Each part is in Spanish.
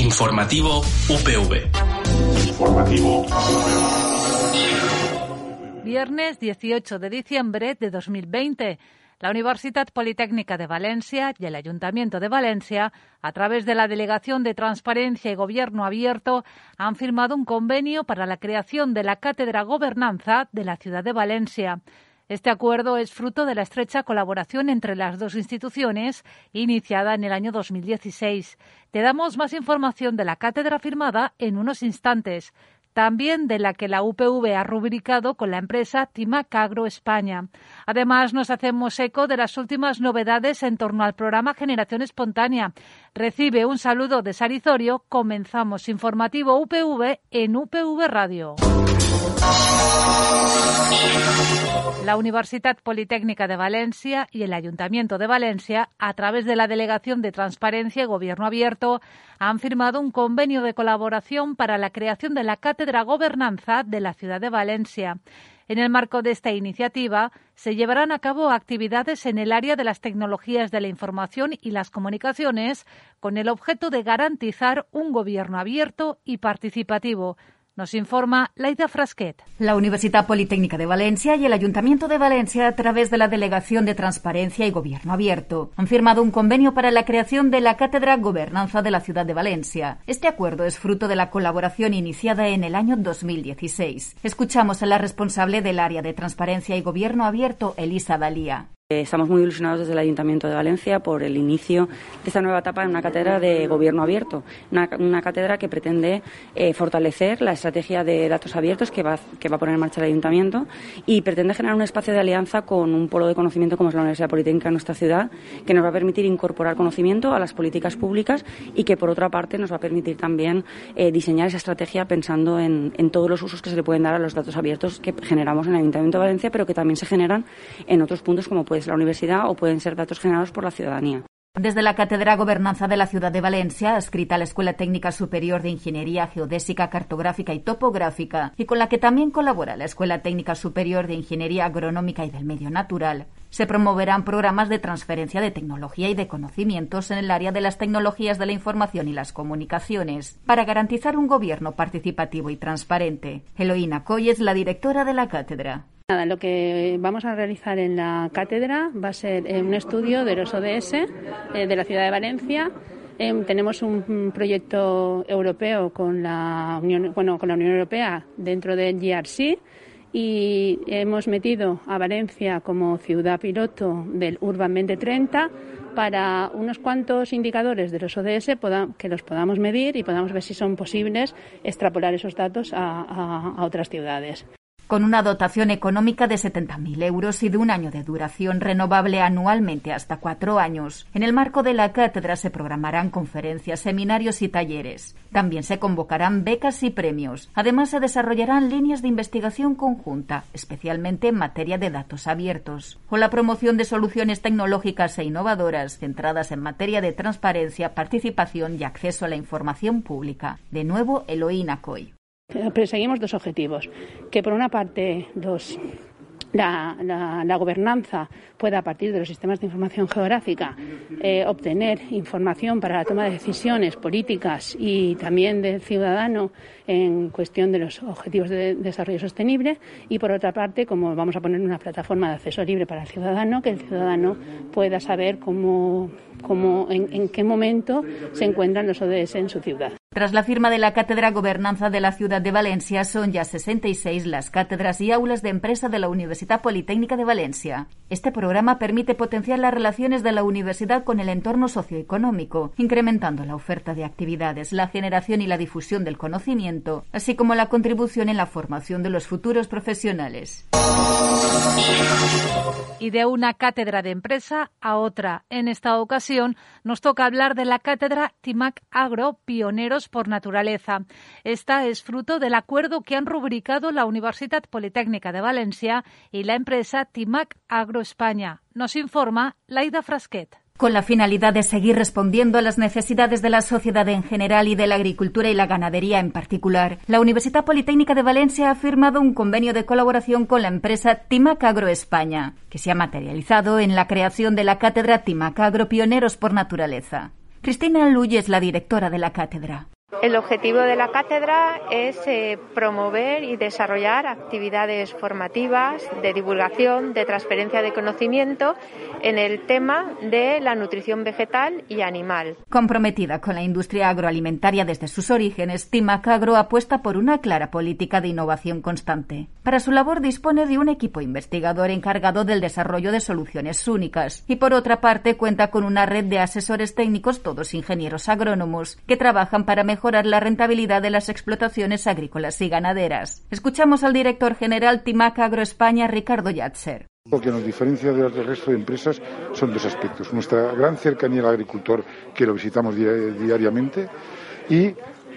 Informativo UPV. Informativo. Viernes 18 de diciembre de 2020. La Universidad Politécnica de Valencia y el Ayuntamiento de Valencia, a través de la Delegación de Transparencia y Gobierno Abierto, han firmado un convenio para la creación de la Cátedra Gobernanza de la ciudad de Valencia. Este acuerdo es fruto de la estrecha colaboración entre las dos instituciones, iniciada en el año 2016. Te damos más información de la cátedra firmada en unos instantes también de la que la UPV ha rubricado con la empresa Timacagro España. Además, nos hacemos eco de las últimas novedades en torno al programa Generación Espontánea. Recibe un saludo de Sarizorio. Comenzamos informativo UPV en UPV Radio. La Universidad Politécnica de Valencia y el Ayuntamiento de Valencia, a través de la Delegación de Transparencia y Gobierno Abierto, han firmado un convenio de colaboración para la creación de la Cátedra Gobernanza de la ciudad de Valencia. En el marco de esta iniciativa, se llevarán a cabo actividades en el área de las tecnologías de la información y las comunicaciones, con el objeto de garantizar un gobierno abierto y participativo nos informa Laida Frasquet. La Universidad Politécnica de Valencia y el Ayuntamiento de Valencia, a través de la Delegación de Transparencia y Gobierno Abierto, han firmado un convenio para la creación de la Cátedra Gobernanza de la Ciudad de Valencia. Este acuerdo es fruto de la colaboración iniciada en el año 2016. Escuchamos a la responsable del área de Transparencia y Gobierno Abierto, Elisa Dalía. Estamos muy ilusionados desde el Ayuntamiento de Valencia por el inicio de esta nueva etapa en una cátedra de gobierno abierto, una, cátedra que pretende eh, fortalecer la estrategia de datos abiertos que va, que va a poner en marcha el Ayuntamiento y pretende generar un espacio de alianza con un polo de conocimiento como es la Universidad Politécnica de nuestra ciudad, que nos va a permitir incorporar conocimiento a las políticas públicas y que, por otra parte, nos va a permitir también eh, diseñar esa estrategia pensando en, en todos los usos que se le pueden dar a los datos abiertos que generamos en el Ayuntamiento de Valencia, pero que también se generan en otros puntos como puede la universidad o pueden ser datos generados por la ciudadanía. Desde la Cátedra Gobernanza de la Ciudad de Valencia, escrita a la Escuela Técnica Superior de Ingeniería Geodésica, Cartográfica y Topográfica, y con la que también colabora la Escuela Técnica Superior de Ingeniería Agronómica y del Medio Natural, se promoverán programas de transferencia de tecnología y de conocimientos en el área de las tecnologías de la información y las comunicaciones, para garantizar un gobierno participativo y transparente. Eloína Coy es la directora de la cátedra. Nada, lo que vamos a realizar en la cátedra va a ser eh, un estudio de los ODS eh, de la ciudad de Valencia. Em, tenemos un proyecto europeo con la Unión, bueno, con la Unión Europea dentro del GRC y hemos metido a Valencia como ciudad piloto del Urban 2030 para unos cuantos indicadores de los ODS que los podamos medir y podamos ver si son posibles extrapolar esos datos a otras ciudades con una dotación económica de 70.000 euros y de un año de duración renovable anualmente hasta cuatro años. En el marco de la cátedra se programarán conferencias, seminarios y talleres. También se convocarán becas y premios. Además, se desarrollarán líneas de investigación conjunta, especialmente en materia de datos abiertos, o la promoción de soluciones tecnológicas e innovadoras centradas en materia de transparencia, participación y acceso a la información pública. De nuevo, Eloína Coy. Perseguimos dos objetivos, que por una parte la, la, gobernanza pueda, a partir de los sistemas de información geográfica, eh, obtener información para la toma de decisiones políticas y también del ciudadano en cuestión de los objetivos de desarrollo sostenible. Y, por otra parte, como vamos a poner una plataforma de acceso libre para el ciudadano, que el ciudadano pueda saber cómo, cómo en, en qué momento se encuentran los ODS en su ciudad. Tras la firma de la Cátedra Gobernanza de la Ciudad de Valencia, son ya 66 las cátedras y aulas de empresa de la Universidad Politécnica de Valencia. Este programa permite potenciar las relaciones de la universidad con el entorno socioeconómico, incrementando la oferta de actividades, la generación y la difusión del conocimiento, así como la contribución en la formación de los futuros profesionales. Y de una cátedra de empresa a otra. En esta ocasión nos toca hablar de la cátedra TIMAC Agro, pioneros por naturaleza. Esta es fruto del acuerdo que han rubricado la Universidad Politécnica de Valencia y la empresa Timac Agro España. Nos informa Laida Frasquet. Con la finalidad de seguir respondiendo a las necesidades de la sociedad en general y de la agricultura y la ganadería en particular, la Universidad Politécnica de Valencia ha firmado un convenio de colaboración con la empresa Timac Agro España, que se ha materializado en la creación de la cátedra Timac Agro Pioneros por Naturaleza. Cristina Luy es la directora de la cátedra. El objetivo de la cátedra es eh, promover y desarrollar actividades formativas de divulgación, de transferencia de conocimiento en el tema de la nutrición vegetal y animal. Comprometida con la industria agroalimentaria desde sus orígenes, Timacagro apuesta por una clara política de innovación constante. Para su labor dispone de un equipo investigador encargado del desarrollo de soluciones únicas y por otra parte cuenta con una red de asesores técnicos, todos ingenieros agrónomos, que trabajan para mejorar mejorar la rentabilidad de las explotaciones agrícolas y ganaderas. Escuchamos al director general Timac Agro España, Ricardo Yatzer. Lo que nos diferencia del resto de empresas son dos aspectos. Nuestra gran cercanía al agricultor, que lo visitamos diariamente, y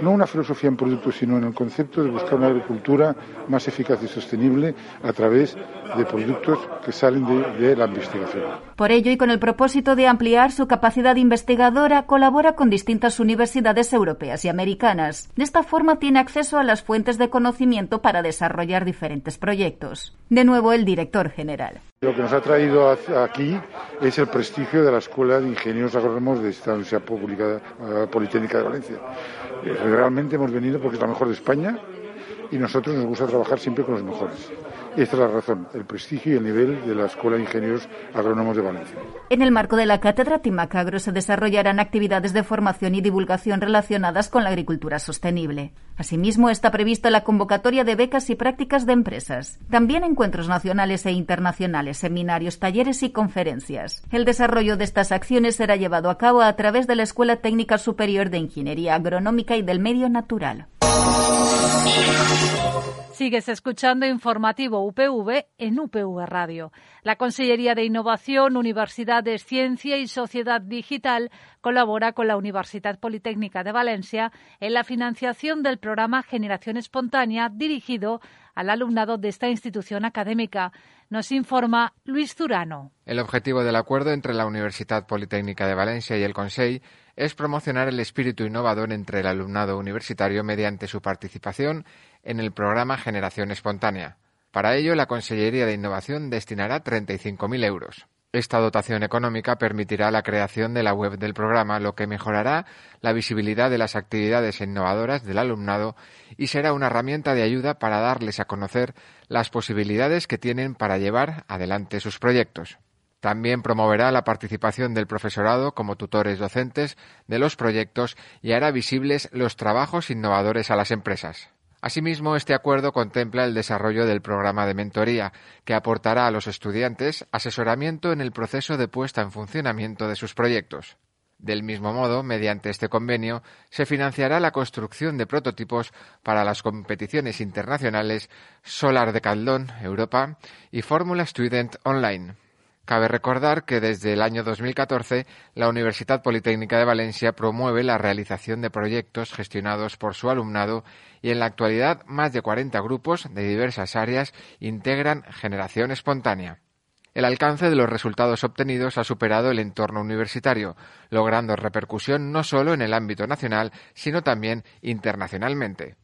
no una filosofía en productos, sino en el concepto de buscar una agricultura más eficaz y sostenible a través de productos que salen de, la investigación. Por ello y con el propósito de ampliar su capacidad investigadora, colabora con distintas universidades europeas y americanas. De esta forma tiene acceso a las fuentes de conocimiento para desarrollar diferentes proyectos. De nuevo, el director general. Lo que nos ha traído aquí es el prestigio de la Escuela de Ingenieros Agrónomos de esta Universidad Pública eh, Politécnica de Valencia. Eh, realmente hemos venido porque es la mejor de España y nosotros nos gusta trabajar siempre con los mejores. Esta es la razón, el prestigio y el nivel de la Escuela de Ingenieros Agrónomos de Valencia. En el marco de la cátedra Timacagro se desarrollarán actividades de formación y divulgación relacionadas con la agricultura sostenible. Asimismo, está prevista la convocatoria de becas y prácticas de empresas. También encuentros nacionales e internacionales, seminarios, talleres y conferencias. El desarrollo de estas acciones será llevado a cabo a través de la Escuela Técnica Superior de Ingeniería Agronómica y del Medio Natural. Sigues escuchando informativo UPV en UPV Radio. La Consellería de Innovación, Universidades, Ciencia y Sociedad Digital colabora con la Universidad Politécnica de Valencia en la financiación del programa Generación Espontánea dirigido al alumnado de esta institución académica. Nos informa Luis Zurano. El objetivo del acuerdo entre la Universidad Politécnica de Valencia y el Consejo es promocionar el espíritu innovador entre el alumnado universitario mediante su participación en el programa Generación Espontánea. Para ello, la Consellería de Innovación destinará 35.000 euros. Esta dotación económica permitirá la creación de la web del programa, lo que mejorará la visibilidad de las actividades innovadoras del alumnado y será una herramienta de ayuda para darles a conocer las posibilidades que tienen para llevar adelante sus proyectos. También promoverá la participación del profesorado como tutores docentes de los proyectos y hará visibles los trabajos innovadores a las empresas. Asimismo, este acuerdo contempla el desarrollo del programa de mentoría, que aportará a los estudiantes asesoramiento en el proceso de puesta en funcionamiento de sus proyectos. Del mismo modo, mediante este convenio, se financiará la construcción de prototipos para las competiciones internacionales Solar de Caldón Europa y Fórmula Student Online. Cabe recordar que desde el año 2014 la Universidad Politécnica de Valencia promueve la realización de proyectos gestionados por su alumnado y en la actualidad más de 40 grupos de diversas áreas integran generación espontánea. El alcance de los resultados obtenidos ha superado el entorno universitario, logrando repercusión no solo en el ámbito nacional, sino también internacionalmente.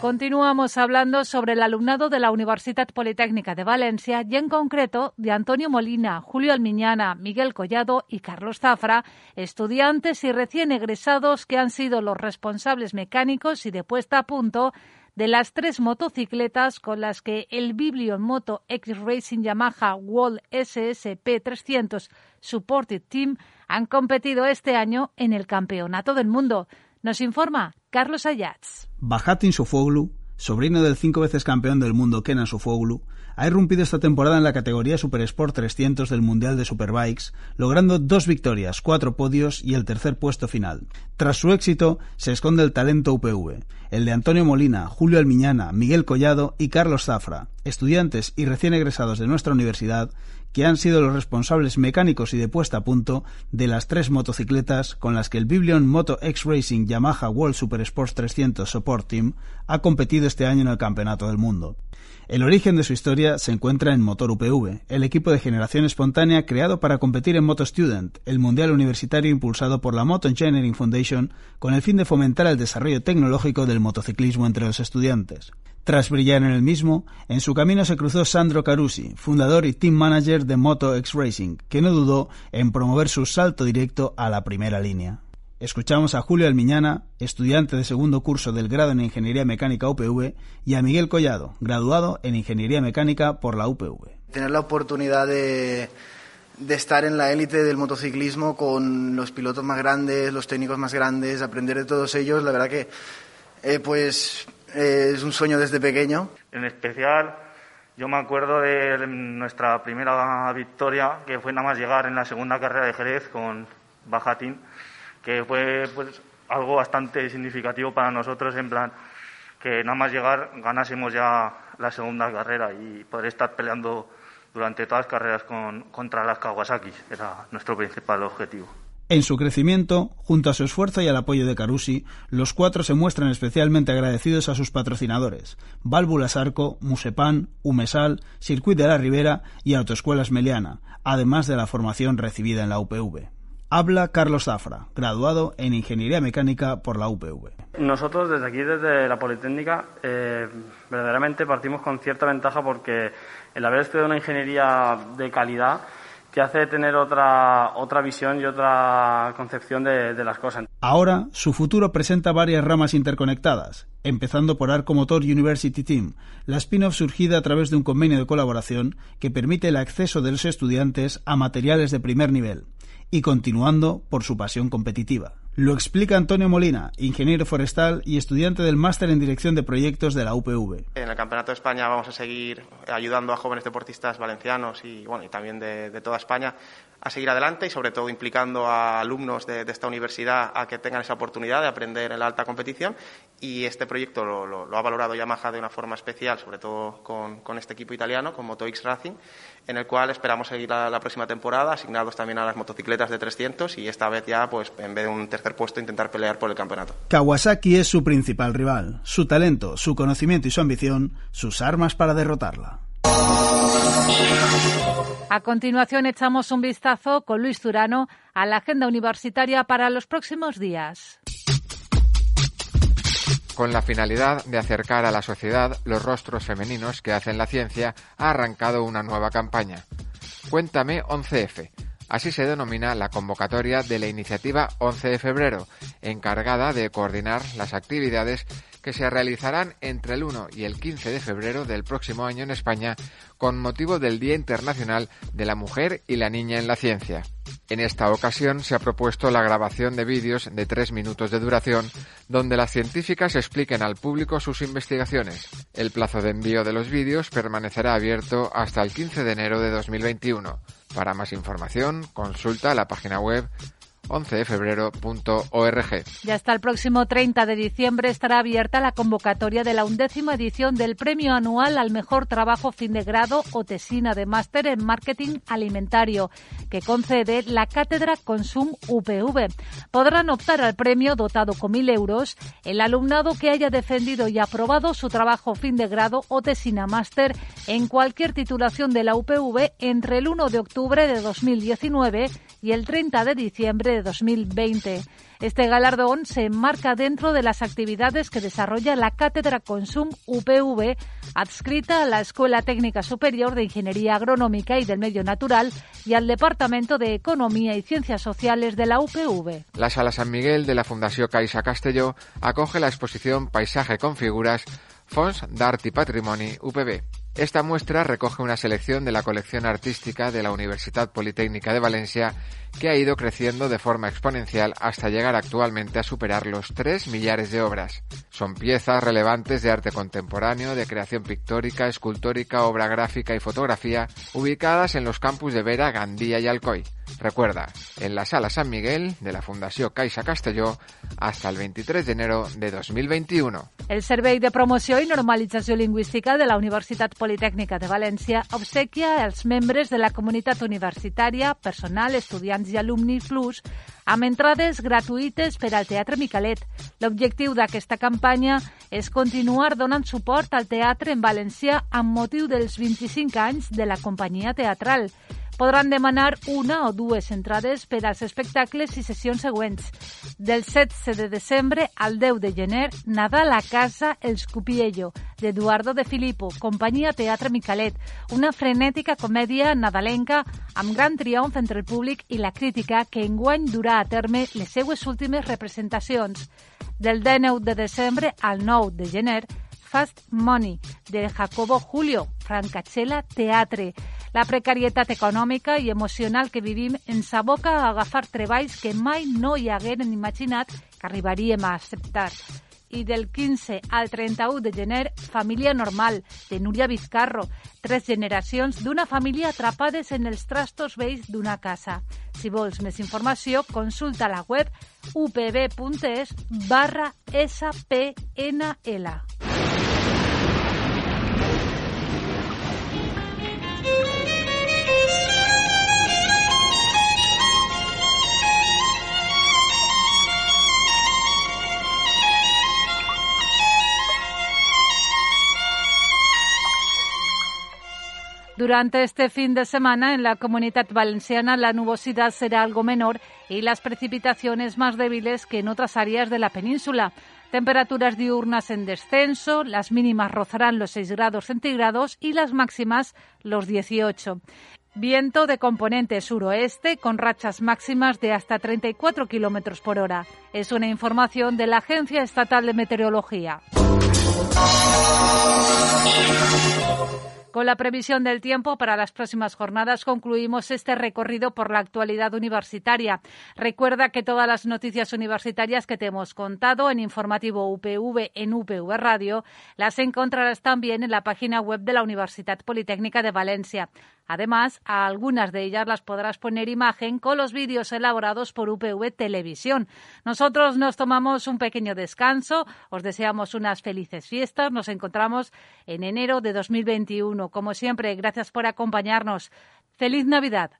Continuamos hablando sobre el alumnado de la Universidad Politécnica de Valencia y en concreto de Antonio Molina, Julio Almiñana, Miguel Collado y Carlos Zafra, estudiantes y recién egresados que han sido los responsables mecánicos y de puesta a punto de las tres motocicletas con las que el Biblion Moto X Racing Yamaha World SSP 300 Supported Team han competido este año en el Campeonato del Mundo. Nos informa Carlos Ayats. Bajatin Sofoglu, sobrino del cinco veces campeón del mundo Kenan Sofoglu, ha irrumpido esta temporada en la categoría Super Sport 300 del Mundial de Superbikes, logrando dos victorias, cuatro podios y el tercer puesto final. Tras su éxito, se esconde el talento UPV, el de Antonio Molina, Julio Almiñana, Miguel Collado y Carlos Zafra, estudiantes y recién egresados de nuestra universidad, que han sido los responsables mecánicos y de puesta a punto de las tres motocicletas con las que el Biblion Moto X Racing Yamaha World Super Sports 300 Support Team ha competido este año en el Campeonato del Mundo. El origen de su historia se encuentra en Motor UPV, el equipo de generación espontánea creado para competir en Moto Student, el mundial universitario impulsado por la Moto Engineering Foundation con el fin de fomentar el desarrollo tecnológico del motociclismo entre los estudiantes. Tras brillar en el mismo, en su camino se cruzó Sandro Carusi, fundador y team manager de Moto X Racing, que no dudó en promover su salto directo a la primera línea. Escuchamos a Julio Almiñana, estudiante de segundo curso del grado en Ingeniería Mecánica UPV, y a Miguel Collado, graduado en Ingeniería Mecánica por la UPV. Tener la oportunidad de, estar en la élite del motociclismo con los pilotos más grandes, los técnicos más grandes, aprender de todos ellos, la verdad que eh, pues eh, es un sueño desde pequeño. En especial, yo me acuerdo de nuestra primera victoria, que fue nada más llegar en la segunda carrera de Jerez con Bajatín que fue pues algo bastante significativo para nosotros, en plan que nada más llegar ganásemos ya la segunda carrera y poder estar peleando durante todas las carreras con, contra las Kawasaki, era nuestro principal objetivo. En su crecimiento, junto a su esfuerzo y al apoyo de Carusi, los cuatro se muestran especialmente agradecidos a sus patrocinadores, Válvulas Arco, Musepan, Umesal, Circuit de la Ribera y Autoescuelas Meliana, además de la formación recibida en la UPV. Habla Carlos Zafra, graduado en Ingeniería Mecánica por la UPV. Nosotros desde aquí, desde la Politécnica, eh, verdaderamente partimos con cierta ventaja porque el haber estudiado una ingeniería de calidad te hace tener otra, otra visión y otra concepción de, de las cosas. Ahora, su futuro presenta varias ramas interconectadas, empezando por Arco Motor University Team, la spin-off surgida a través de un convenio de colaboración que permite el acceso de los estudiantes a materiales de primer nivel y continuando por su pasión competitiva. Lo explica Antonio Molina, ingeniero forestal y estudiante del máster en dirección de proyectos de la UPV. En el Campeonato de España vamos a seguir ayudando a jóvenes deportistas valencianos y, bueno, y también de, toda España a seguir adelante y sobre todo implicando a alumnos de, esta universidad a que tengan esa oportunidad de aprender en la alta competición y este proyecto lo, ha valorado Yamaha de una forma especial, sobre todo con, con este equipo italiano, con Moto X Racing, en el cual esperamos seguir la, la, próxima temporada, asignados también a las motocicletas de 300 y esta vez ya, pues en vez de un tercer puesto, intentar pelear por el campeonato. Kawasaki es su principal rival, su talento, su conocimiento y su ambición, sus armas para derrotarla. A continuación echamos un vistazo con Luis Zurano a la agenda universitaria para los próximos días con la finalidad de acercar a la sociedad los rostros femeninos que hacen la ciencia, ha arrancado una nueva campaña. Cuéntame 11F. Así se denomina la convocatoria de la iniciativa 11 de febrero, encargada de coordinar las actividades que se realizarán entre el 1 y el 15 de febrero del próximo año en España con motivo del Día Internacional de la Mujer y la Niña en la Ciencia. En esta ocasión se ha propuesto la grabación de vídeos de tres minutos de duración donde las científicas expliquen al público sus investigaciones. El plazo de envío de los vídeos permanecerá abierto hasta el 15 de enero de 2021. Para más información, consulta la página web 11defebrero.org. Ya hasta el próximo 30 de diciembre estará abierta la convocatoria de la undécima edición del Premio Anual al Mejor Trabajo Fin de Grado o Tesina de Máster en Marketing Alimentario, que concede la Cátedra Consum UPV. Podrán optar al premio dotado con 1.000 euros el alumnado que haya defendido y aprobado su trabajo fin de grado o tesina máster en cualquier titulación de la UPV entre el 1 de octubre de 2019 y el 30 de diciembre de 2020. Este galardón se enmarca dentro de las actividades que desarrolla la Cátedra Consum UPV, adscrita a la Escuela Técnica Superior de Ingeniería Agronómica y del Medio Natural y al Departamento de Economía y Ciencias Sociales de la UPV. La Sala San Miguel de la Fundación Caixa Castelló acoge la exposición Paisaje con figuras Fons d'Art y Patrimoni UPB. Esta muestra recoge una selección de la colección artística de la Universidad Politécnica de Valencia que ha ido creciendo de forma exponencial hasta llegar actualmente a superar los 3 millares de obras. Son piezas relevantes de arte contemporáneo, de creación pictórica, escultórica, obra gráfica y fotografía, ubicadas en los campus de Vera, Gandía y Alcoy. Recuerda, en la Sala San Miguel de la Fundación Caixa Castelló hasta el 23 de enero de 2021. El Servei de Promoció i Normalització Lingüística de la Universitat Politécnica de València obsequia als membres de la comunitat universitària, personal, estudiants i alumni plus amb entrades gratuïtes per al Teatre Micalet. L'objectiu d'aquesta campanya és continuar donant suport al teatre en valencià amb motiu dels 25 anys de la companyia teatral. Podran demanar una o dues entrades per als espectacles i sessions següents. Del 16 de desembre al 10 de gener, Nadal a casa El Scupiello, d'Eduardo de Filippo, companyia Teatre Micalet, una frenètica comèdia nadalenca amb gran triomf entre el públic i la crítica que enguany durà a terme les seues últimes representacions. Del 19 de desembre al 9 de gener, Fast Money, de Jacobo Julio, Francachela Teatre. La precarietat econòmica i emocional que vivim ens aboca a agafar treballs que mai no hi hagueren imaginat que arribaríem a acceptar i del 15 al 31 de gener, Família Normal, de Núria Vizcarro. Tres generacions d'una família atrapades en els trastos vells d'una casa. Si vols més informació, consulta la web upb.es barra spnl. Durante este fin de semana en la comunidad valenciana la nubosidad será algo menor y las precipitaciones más débiles que en otras áreas de la península. Temperaturas diurnas en descenso, las mínimas rozarán los 6 grados centígrados y las máximas los 18. Viento de componente suroeste con rachas máximas de hasta 34 kilómetros por hora. Es una información de la Agencia Estatal de Meteorología. Con la previsión del tiempo para las próximas jornadas concluimos este recorrido por la actualidad universitaria. Recuerda que todas las noticias universitarias que te hemos contado en informativo UPV en UPV Radio las encontrarás también en la página web de la Universidad Politécnica de Valencia. Además, a algunas de ellas las podrás poner imagen con los vídeos elaborados por UPV Televisión. Nosotros nos tomamos un pequeño descanso, os deseamos unas felices fiestas, nos encontramos en enero de 2021. Como siempre, gracias por acompañarnos. Feliz Navidad.